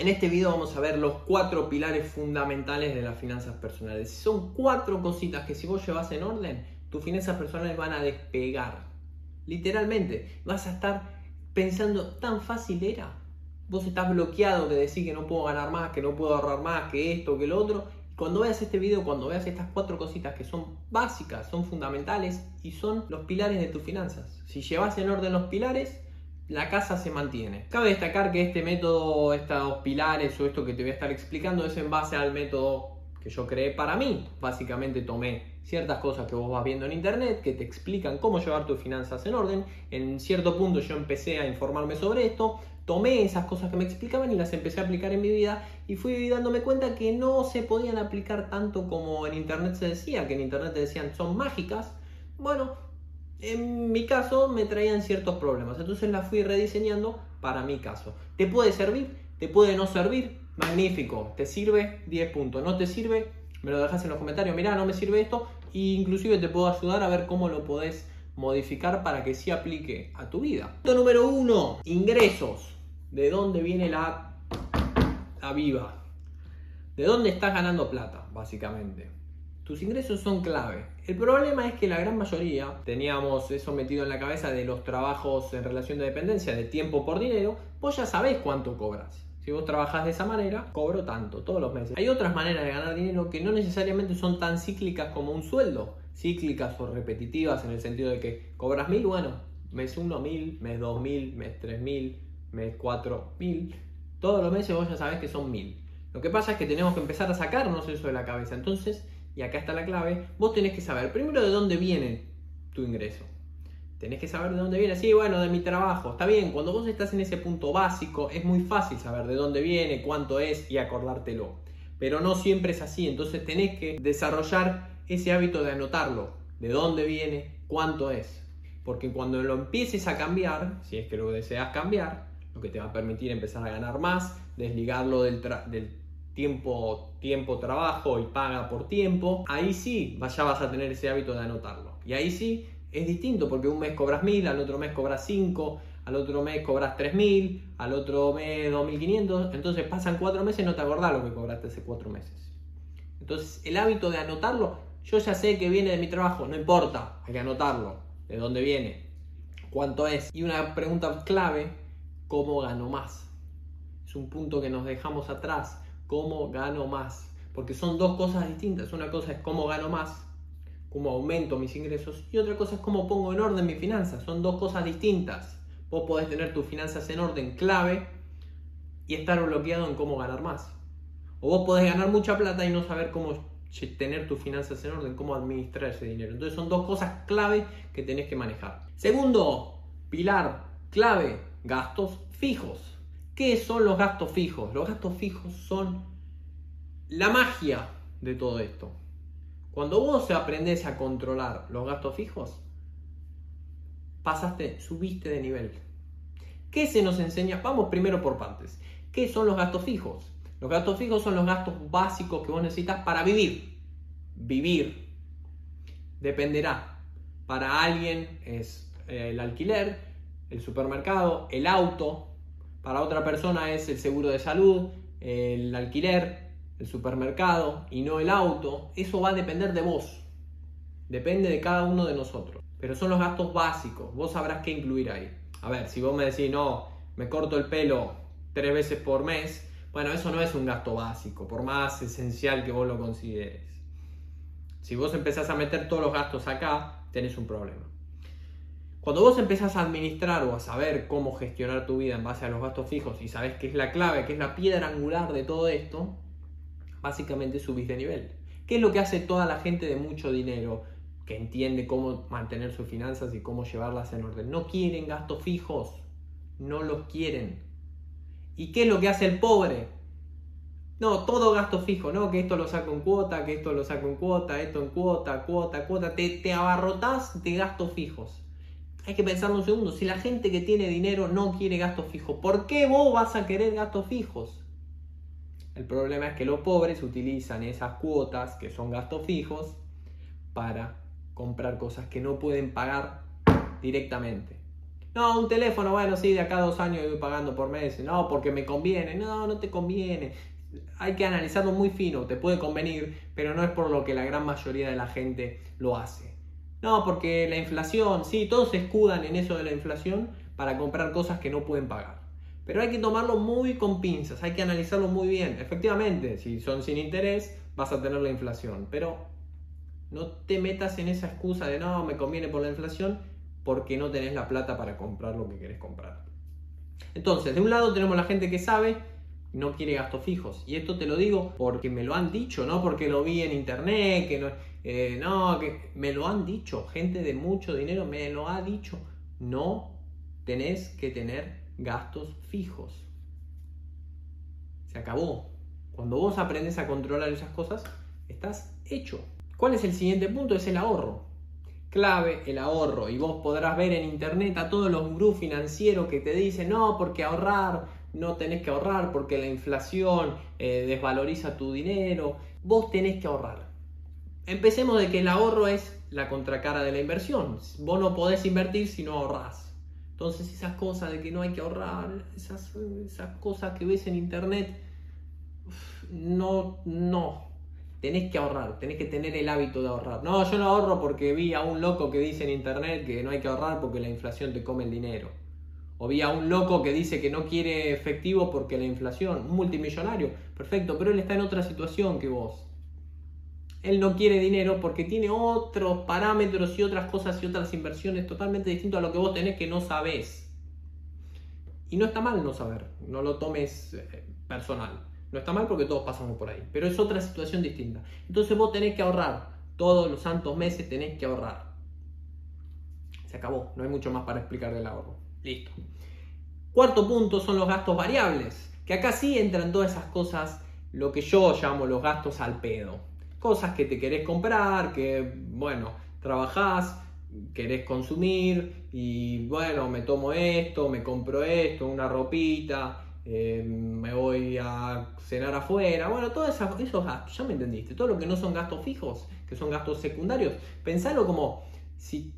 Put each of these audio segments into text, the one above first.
En este video vamos a ver los cuatro pilares fundamentales de las finanzas personales. Son cuatro cositas que si vos llevas en orden, tus finanzas personales van a despegar. Literalmente, vas a estar pensando, tan fácil era. Vos estás bloqueado de decir que no puedo ganar más, que no puedo ahorrar más, que esto, que lo otro. Cuando veas este video, cuando veas estas cuatro cositas que son básicas, son fundamentales y son los pilares de tus finanzas. Si llevas en orden los pilares, la casa se mantiene. Cabe destacar que este método, estos pilares o esto que te voy a estar explicando es en base al método que yo creé para mí. Básicamente tomé ciertas cosas que vos vas viendo en internet que te explican cómo llevar tus finanzas en orden. En cierto punto yo empecé a informarme sobre esto, tomé esas cosas que me explicaban y las empecé a aplicar en mi vida y fui dándome cuenta que no se podían aplicar tanto como en internet se decía, que en internet te decían son mágicas. Bueno, en mi caso me traían ciertos problemas. Entonces la fui rediseñando para mi caso. ¿Te puede servir? ¿Te puede no servir? Magnífico. ¿Te sirve? 10 puntos. ¿No te sirve? Me lo dejas en los comentarios. Mira, no me sirve esto. E inclusive te puedo ayudar a ver cómo lo podés modificar para que sí aplique a tu vida. Punto número uno, ingresos. ¿De dónde viene la, la viva? ¿De dónde estás ganando plata, básicamente? Tus ingresos son clave. El problema es que la gran mayoría teníamos eso metido en la cabeza de los trabajos en relación de dependencia, de tiempo por dinero, vos ya sabés cuánto cobras. Si vos trabajás de esa manera, cobro tanto todos los meses. Hay otras maneras de ganar dinero que no necesariamente son tan cíclicas como un sueldo, cíclicas o repetitivas en el sentido de que cobras mil, bueno, mes uno mil, mes dos mil, mes tres mil, mes cuatro mil. Todos los meses vos ya sabés que son mil. Lo que pasa es que tenemos que empezar a sacarnos eso de la cabeza. Entonces, y acá está la clave, vos tenés que saber primero de dónde viene tu ingreso. Tenés que saber de dónde viene. Sí, bueno, de mi trabajo. Está bien, cuando vos estás en ese punto básico, es muy fácil saber de dónde viene, cuánto es y acordártelo. Pero no siempre es así. Entonces tenés que desarrollar ese hábito de anotarlo. De dónde viene, cuánto es. Porque cuando lo empieces a cambiar, si es que lo deseas cambiar, lo que te va a permitir empezar a ganar más, desligarlo del, del tiempo, tiempo, trabajo y paga por tiempo, ahí sí ya vas a tener ese hábito de anotarlo. Y ahí sí es distinto porque un mes cobras mil, al otro mes cobras 5, al otro mes cobras 3000, al otro mes 2500, entonces pasan cuatro meses y no te acordás lo que cobraste hace cuatro meses. Entonces el hábito de anotarlo, yo ya sé que viene de mi trabajo, no importa, hay que anotarlo, de dónde viene, cuánto es. Y una pregunta clave, ¿cómo gano más? Es un punto que nos dejamos atrás cómo gano más. Porque son dos cosas distintas. Una cosa es cómo gano más, cómo aumento mis ingresos. Y otra cosa es cómo pongo en orden mis finanzas. Son dos cosas distintas. Vos podés tener tus finanzas en orden clave y estar bloqueado en cómo ganar más. O vos podés ganar mucha plata y no saber cómo tener tus finanzas en orden, cómo administrar ese dinero. Entonces son dos cosas clave que tenés que manejar. Segundo, pilar clave, gastos fijos. ¿Qué son los gastos fijos? Los gastos fijos son la magia de todo esto. Cuando vos aprendés a controlar los gastos fijos, pasaste, subiste de nivel. ¿Qué se nos enseña? Vamos primero por partes. ¿Qué son los gastos fijos? Los gastos fijos son los gastos básicos que vos necesitas para vivir. Vivir. Dependerá. Para alguien es eh, el alquiler, el supermercado, el auto, para otra persona es el seguro de salud, el alquiler, el supermercado y no el auto. Eso va a depender de vos. Depende de cada uno de nosotros. Pero son los gastos básicos. Vos sabrás qué incluir ahí. A ver, si vos me decís, no, me corto el pelo tres veces por mes, bueno, eso no es un gasto básico, por más esencial que vos lo consideres. Si vos empezás a meter todos los gastos acá, tenés un problema. Cuando vos empezás a administrar o a saber cómo gestionar tu vida en base a los gastos fijos y sabes que es la clave, que es la piedra angular de todo esto, básicamente subís de nivel. ¿Qué es lo que hace toda la gente de mucho dinero que entiende cómo mantener sus finanzas y cómo llevarlas en orden? No quieren gastos fijos, no los quieren. ¿Y qué es lo que hace el pobre? No, todo gasto fijo, ¿no? Que esto lo saco en cuota, que esto lo saco en cuota, esto en cuota, cuota, cuota. Te, te abarrotás de gastos fijos hay que pensar un segundo, si la gente que tiene dinero no quiere gastos fijos, ¿por qué vos vas a querer gastos fijos? El problema es que los pobres utilizan esas cuotas, que son gastos fijos, para comprar cosas que no pueden pagar directamente. No, un teléfono, bueno, sí, de acá a dos años voy pagando por mes. No, porque me conviene. No, no te conviene. Hay que analizarlo muy fino, te puede convenir, pero no es por lo que la gran mayoría de la gente lo hace. No, porque la inflación, sí, todos se escudan en eso de la inflación para comprar cosas que no pueden pagar. Pero hay que tomarlo muy con pinzas, hay que analizarlo muy bien. Efectivamente, si son sin interés, vas a tener la inflación. Pero no te metas en esa excusa de no, me conviene por la inflación, porque no tenés la plata para comprar lo que querés comprar. Entonces, de un lado tenemos la gente que sabe, no quiere gastos fijos. Y esto te lo digo porque me lo han dicho, no porque lo vi en internet, que no, eh, no, que me lo han dicho. Gente de mucho dinero me lo ha dicho. No tenés que tener gastos fijos. Se acabó. Cuando vos aprendes a controlar esas cosas, estás hecho. ¿Cuál es el siguiente punto? Es el ahorro. Clave el ahorro. Y vos podrás ver en internet a todos los gurús financieros que te dicen, no, porque ahorrar, no tenés que ahorrar porque la inflación eh, desvaloriza tu dinero. Vos tenés que ahorrar. Empecemos de que el ahorro es la contracara de la inversión. Vos no podés invertir si no ahorrás. Entonces esas cosas de que no hay que ahorrar, esas, esas cosas que ves en internet, no, no. Tenés que ahorrar, tenés que tener el hábito de ahorrar. No, yo no ahorro porque vi a un loco que dice en internet que no hay que ahorrar porque la inflación te come el dinero. O vi a un loco que dice que no quiere efectivo porque la inflación, un multimillonario, perfecto, pero él está en otra situación que vos. Él no quiere dinero porque tiene otros parámetros y otras cosas y otras inversiones totalmente distintas a lo que vos tenés que no sabés. Y no está mal no saber, no lo tomes eh, personal. No está mal porque todos pasamos por ahí, pero es otra situación distinta. Entonces vos tenés que ahorrar, todos los santos meses tenés que ahorrar. Se acabó, no hay mucho más para explicar del ahorro. Listo. Cuarto punto son los gastos variables, que acá sí entran todas esas cosas, lo que yo llamo los gastos al pedo. Cosas que te querés comprar, que bueno, trabajás, querés consumir y bueno, me tomo esto, me compro esto, una ropita, eh, me voy a cenar afuera, bueno, todos esos gastos, ya me entendiste, todo lo que no son gastos fijos, que son gastos secundarios, pensalo como si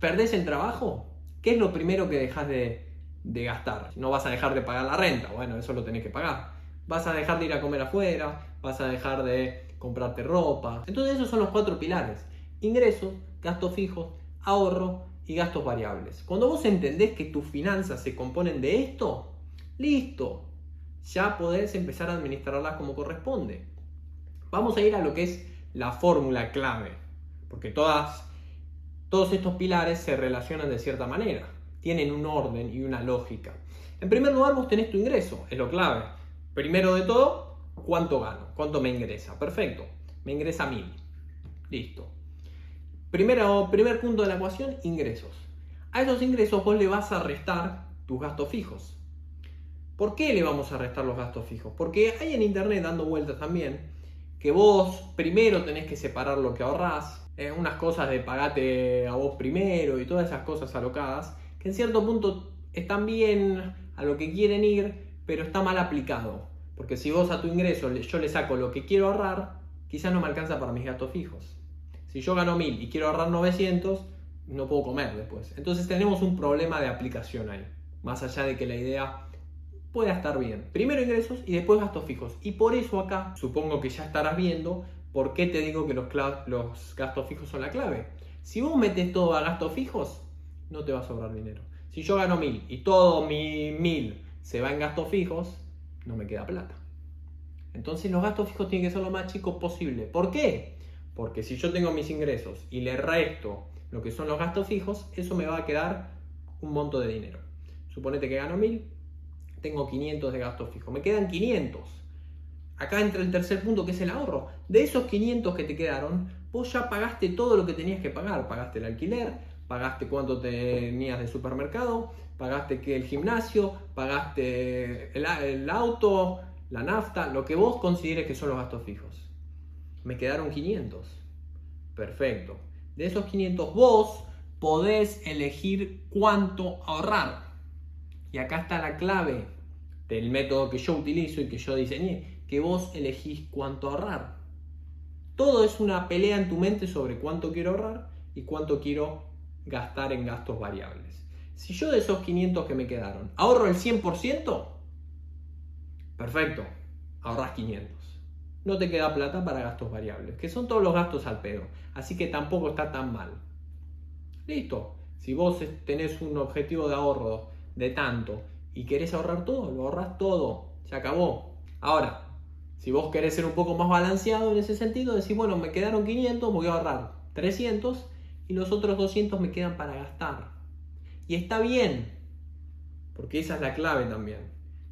perdés el trabajo, ¿qué es lo primero que dejas de, de gastar? No vas a dejar de pagar la renta, bueno, eso lo tenés que pagar. Vas a dejar de ir a comer afuera, vas a dejar de comprarte ropa. Entonces esos son los cuatro pilares. Ingresos, gastos fijos, ahorro y gastos variables. Cuando vos entendés que tus finanzas se componen de esto, listo, ya podés empezar a administrarlas como corresponde. Vamos a ir a lo que es la fórmula clave, porque todas, todos estos pilares se relacionan de cierta manera, tienen un orden y una lógica. En primer lugar, vos tenés tu ingreso, es lo clave. Primero de todo, ¿Cuánto gano? ¿Cuánto me ingresa? Perfecto. Me ingresa mil. Listo. Primero, primer punto de la ecuación, ingresos. A esos ingresos vos le vas a restar tus gastos fijos. ¿Por qué le vamos a restar los gastos fijos? Porque hay en internet dando vueltas también que vos primero tenés que separar lo que ahorrás, eh, unas cosas de pagate a vos primero y todas esas cosas alocadas, que en cierto punto están bien a lo que quieren ir, pero está mal aplicado. Porque si vos a tu ingreso yo le saco lo que quiero ahorrar, quizás no me alcanza para mis gastos fijos. Si yo gano 1000 y quiero ahorrar 900, no puedo comer después. Entonces tenemos un problema de aplicación ahí. Más allá de que la idea pueda estar bien. Primero ingresos y después gastos fijos. Y por eso acá supongo que ya estarás viendo por qué te digo que los, gastos fijos son la clave. Si vos metes todo a gastos fijos, no te va a sobrar dinero. Si yo gano 1000 y todo mi 1000 se va en gastos fijos, no me queda plata. Entonces los gastos fijos tienen que ser lo más chicos posible. ¿Por qué? Porque si yo tengo mis ingresos y le resto lo que son los gastos fijos, eso me va a quedar un monto de dinero. Suponete que gano 1000, tengo 500 de gastos fijos, me quedan 500. Acá entra el tercer punto que es el ahorro. De esos 500 que te quedaron, vos ya pagaste todo lo que tenías que pagar. Pagaste el alquiler, pagaste cuánto tenías de supermercado, pagaste el gimnasio, pagaste el, auto, la nafta, lo que vos consideres que son los gastos fijos. Me quedaron 500. Perfecto. De esos 500 vos podés elegir cuánto ahorrar. Y acá está la clave del método que yo utilizo y que yo diseñé, que vos elegís cuánto ahorrar. Todo es una pelea en tu mente sobre cuánto quiero ahorrar y cuánto quiero gastar en gastos variables. Si yo de esos 500 que me quedaron ahorro el 100%, perfecto, ahorras 500. No te queda plata para gastos variables, que son todos los gastos al pedo. Así que tampoco está tan mal. Listo. Si vos tenés un objetivo de ahorro de tanto y querés ahorrar todo, lo ahorras todo. Se acabó. Ahora, si vos querés ser un poco más balanceado en ese sentido, decís, bueno, me quedaron 500, voy a ahorrar 300 y los otros 200 me quedan para gastar. Y está bien, porque esa es la clave también.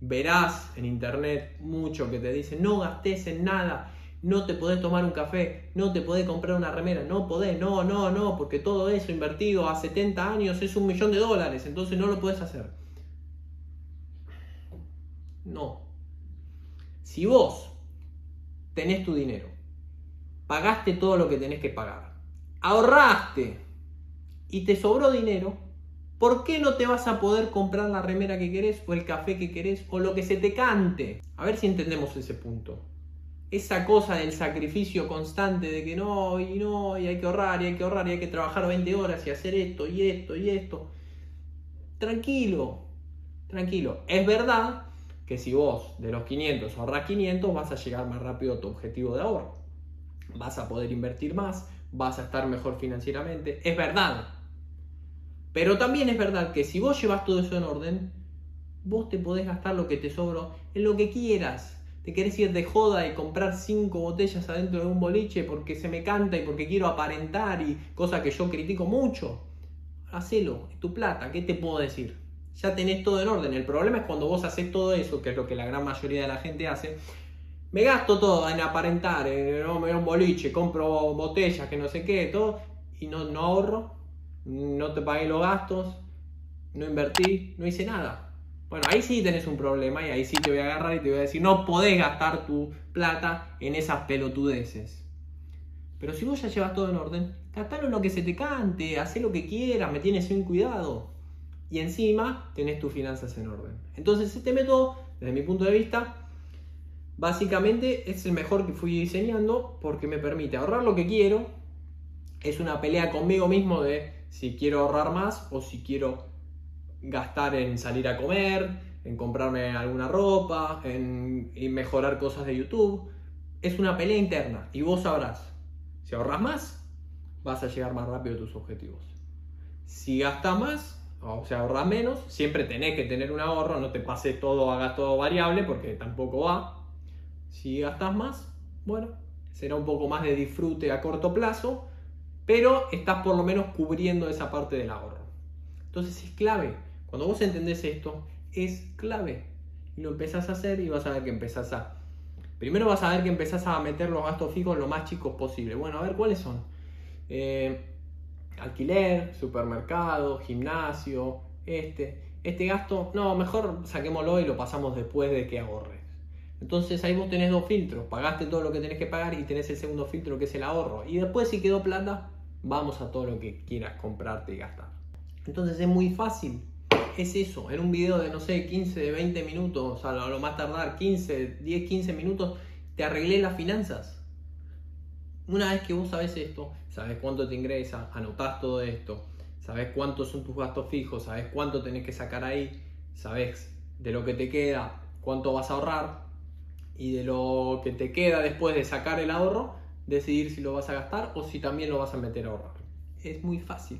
Verás en internet mucho que te dicen, no gastes en nada, no te podés tomar un café, no te podés comprar una remera, no podés, no, no, no, porque todo eso invertido a 70 años es un millón de dólares, entonces no lo puedes hacer. No. Si vos tenés tu dinero, pagaste todo lo que tenés que pagar, ahorraste y te sobró dinero, ¿por qué no te vas a poder comprar la remera que querés o el café que querés o lo que se te cante? A ver si entendemos ese punto esa cosa del sacrificio constante de que no, y no, y hay que ahorrar, y hay que ahorrar, y hay que trabajar 20 horas y hacer esto, y esto, y esto. Tranquilo, tranquilo. Es verdad que si vos de los 500 ahorras 500, vas a llegar más rápido a tu objetivo de ahorro. Vas a poder invertir más, vas a estar mejor financieramente. Es verdad. Pero también es verdad que si vos llevas todo eso en orden, vos te podés gastar lo que te sobró en lo que quieras te querés ir de joda y comprar cinco botellas adentro de un boliche porque se me canta y porque quiero aparentar y cosa que yo critico mucho. Hacelo, es tu plata, ¿qué te puedo decir? Ya tenés todo en orden. El problema es cuando vos haces todo eso, que es lo que la gran mayoría de la gente hace. Me gasto todo en aparentar, en, me voy a un boliche, compro botellas, que no sé qué, todo, y no, no ahorro, no te pagué los gastos, no invertí, no hice nada. Bueno, ahí sí tenés un problema y ahí sí te voy a agarrar y te voy a decir, no podés gastar tu plata en esas pelotudeces. Pero si vos ya llevas todo en orden, gastalo en lo que se te cante, haz lo que quieras, me tienes un cuidado. Y encima tenés tus finanzas en orden. Entonces este método, desde mi punto de vista, básicamente es el mejor que fui diseñando porque me permite ahorrar lo que quiero. Es una pelea conmigo mismo de si quiero ahorrar más o si quiero gastar en salir a comer, en comprarme alguna ropa, en, mejorar cosas de YouTube. Es una pelea interna y vos sabrás, si ahorras más, vas a llegar más rápido a tus objetivos. Si gastas más, o sea, ahorras menos, siempre tenés que tener un ahorro, no te pases todo a gasto variable porque tampoco va. Si gastas más, bueno, será un poco más de disfrute a corto plazo, pero estás por lo menos cubriendo esa parte del ahorro. Entonces es clave cuando vos entendés esto, es clave. Y lo empezás a hacer y vas a ver que empezás a... Primero vas a ver que empezás a meter los gastos fijos lo más chicos posible. Bueno, a ver cuáles son. Eh, alquiler, supermercado, gimnasio, este. Este gasto, no, mejor saquémoslo y lo pasamos después de que ahorres. Entonces ahí vos tenés dos filtros, pagaste todo lo que tenés que pagar y tenés el segundo filtro que es el ahorro. Y después si quedó plata, vamos a todo lo que quieras comprarte y gastar. Entonces es muy fácil es eso, en un video de, no sé, 15, 20 minutos, a lo más tardar 15, 10, 15 minutos, te arreglé las finanzas. Una vez que vos sabes esto, sabes cuánto te ingresa, anotás todo esto, sabes cuántos son tus gastos fijos, sabes cuánto tenés que sacar ahí, sabes de lo que te queda, cuánto vas a ahorrar y de lo que te queda después de sacar el ahorro, decidir si lo vas a gastar o si también lo vas a meter a ahorrar. Es muy fácil.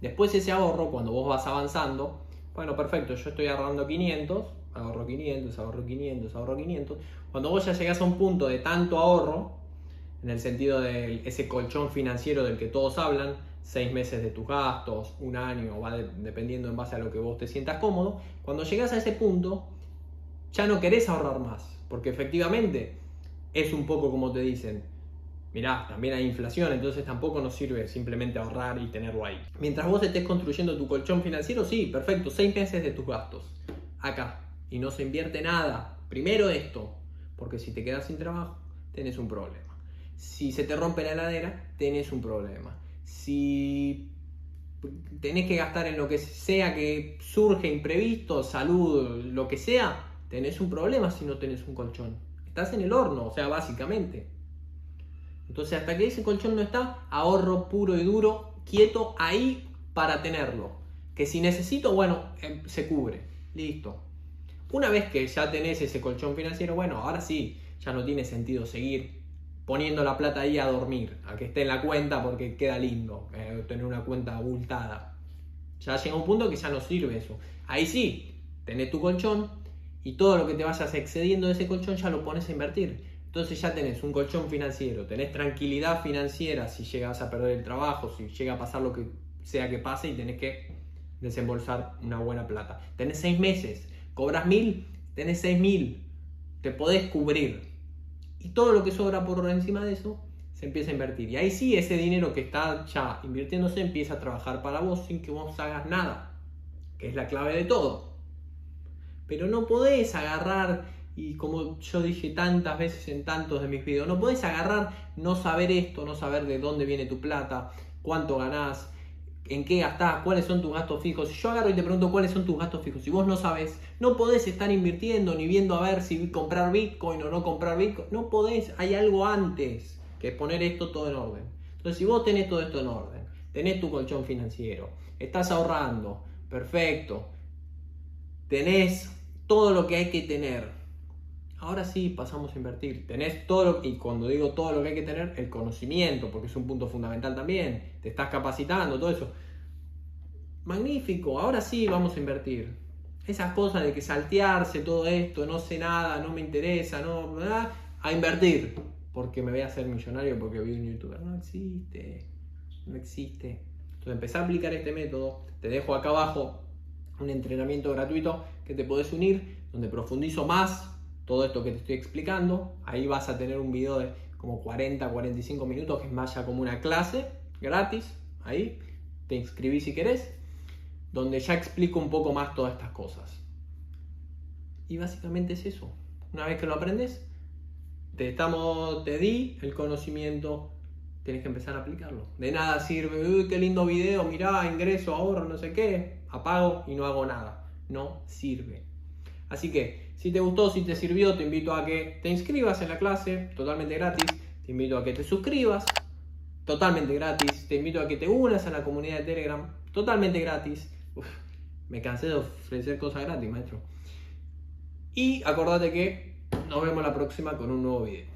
Después ese ahorro, cuando vos vas avanzando, bueno, perfecto, yo estoy ahorrando 500, ahorro 500, ahorro 500, ahorro 500. Cuando vos ya llegás a un punto de tanto ahorro, en el sentido de ese colchón financiero del que todos hablan, seis meses de tus gastos, un año, dependiendo en base a lo que vos te sientas cómodo, cuando llegas a ese punto, ya no querés ahorrar más, porque efectivamente es un poco como te dicen, mirá, también hay inflación, entonces tampoco nos sirve simplemente ahorrar y tenerlo ahí. Mientras vos estés construyendo tu colchón financiero, sí, perfecto, seis meses de tus gastos, acá, y no se invierte nada. Primero esto, porque si te quedas sin trabajo, tenés un problema. Si se te rompe la heladera, tenés un problema. Si tenés que gastar en lo que sea que surge imprevisto, salud, lo que sea, tenés un problema si no tenés un colchón. Estás en el horno, o sea, básicamente. Entonces, hasta que ese colchón no está, ahorro puro y duro, quieto ahí para tenerlo. Que si necesito, bueno, em, se cubre. Listo. Una vez que ya tenés ese colchón financiero, bueno, ahora sí, ya no tiene sentido seguir poniendo la plata ahí a dormir, a que esté en la cuenta porque queda lindo eh, tener una cuenta abultada. Ya llega un punto que ya no sirve eso. Ahí sí, tenés tu colchón y todo lo que te vayas excediendo de ese colchón ya lo pones a invertir. Entonces ya tenés un colchón financiero, tenés tranquilidad financiera si llegas a perder el trabajo, si llega a pasar lo que sea que pase y tenés que desembolsar una buena plata. Tenés seis meses, cobras mil, tenés seis mil, te podés cubrir. Y todo lo que sobra por encima de eso se empieza a invertir. Y ahí sí ese dinero que está ya invirtiéndose empieza a trabajar para vos sin que vos hagas nada, que es la clave de todo. Pero no podés agarrar, y como yo dije tantas veces en tantos de mis videos, no podés agarrar, no saber esto, no saber de dónde viene tu plata, cuánto ganás, en qué gastás, cuáles son tus gastos fijos. Si yo agarro y te pregunto cuáles son tus gastos fijos, si vos no sabes, no podés estar invirtiendo ni viendo a ver si comprar Bitcoin o no comprar Bitcoin. No podés, hay algo antes que poner esto todo en orden. Entonces, si vos tenés todo esto en orden, tenés tu colchón financiero, estás ahorrando, perfecto, tenés todo lo que hay que tener. Ahora sí pasamos a invertir. Tenés todo lo, y cuando digo todo lo que hay que tener, el conocimiento, porque es un punto fundamental también. Te estás capacitando, todo eso. Magnífico, ahora sí vamos a invertir. Esas cosas de que saltearse todo esto, no sé nada, no me interesa, no, a invertir porque me voy a hacer millonario porque vi un youtuber. No existe, no existe. Entonces empecé a aplicar este método. Te dejo acá abajo un entrenamiento gratuito que te podés unir, donde profundizo más todo esto que te estoy explicando. Ahí vas a tener un video de como 40, 45 minutos, que es más ya como una clase gratis. Ahí te inscribís si querés, donde ya explico un poco más todas estas cosas. Y básicamente es eso. Una vez que lo aprendes, te, estamos, te di el conocimiento, tienes que empezar a aplicarlo. De nada sirve, uy, qué lindo video, mirá, ingreso, ahorro, no sé qué, apago y no hago nada. No sirve. Así que, si te gustó, si te sirvió, te invito a que te inscribas en la clase, totalmente gratis. Te invito a que te suscribas, totalmente gratis. Te invito a que te unas a la comunidad de Telegram, totalmente gratis. me cansé de ofrecer cosas gratis, maestro. Y acordate que nos vemos la próxima con un nuevo video.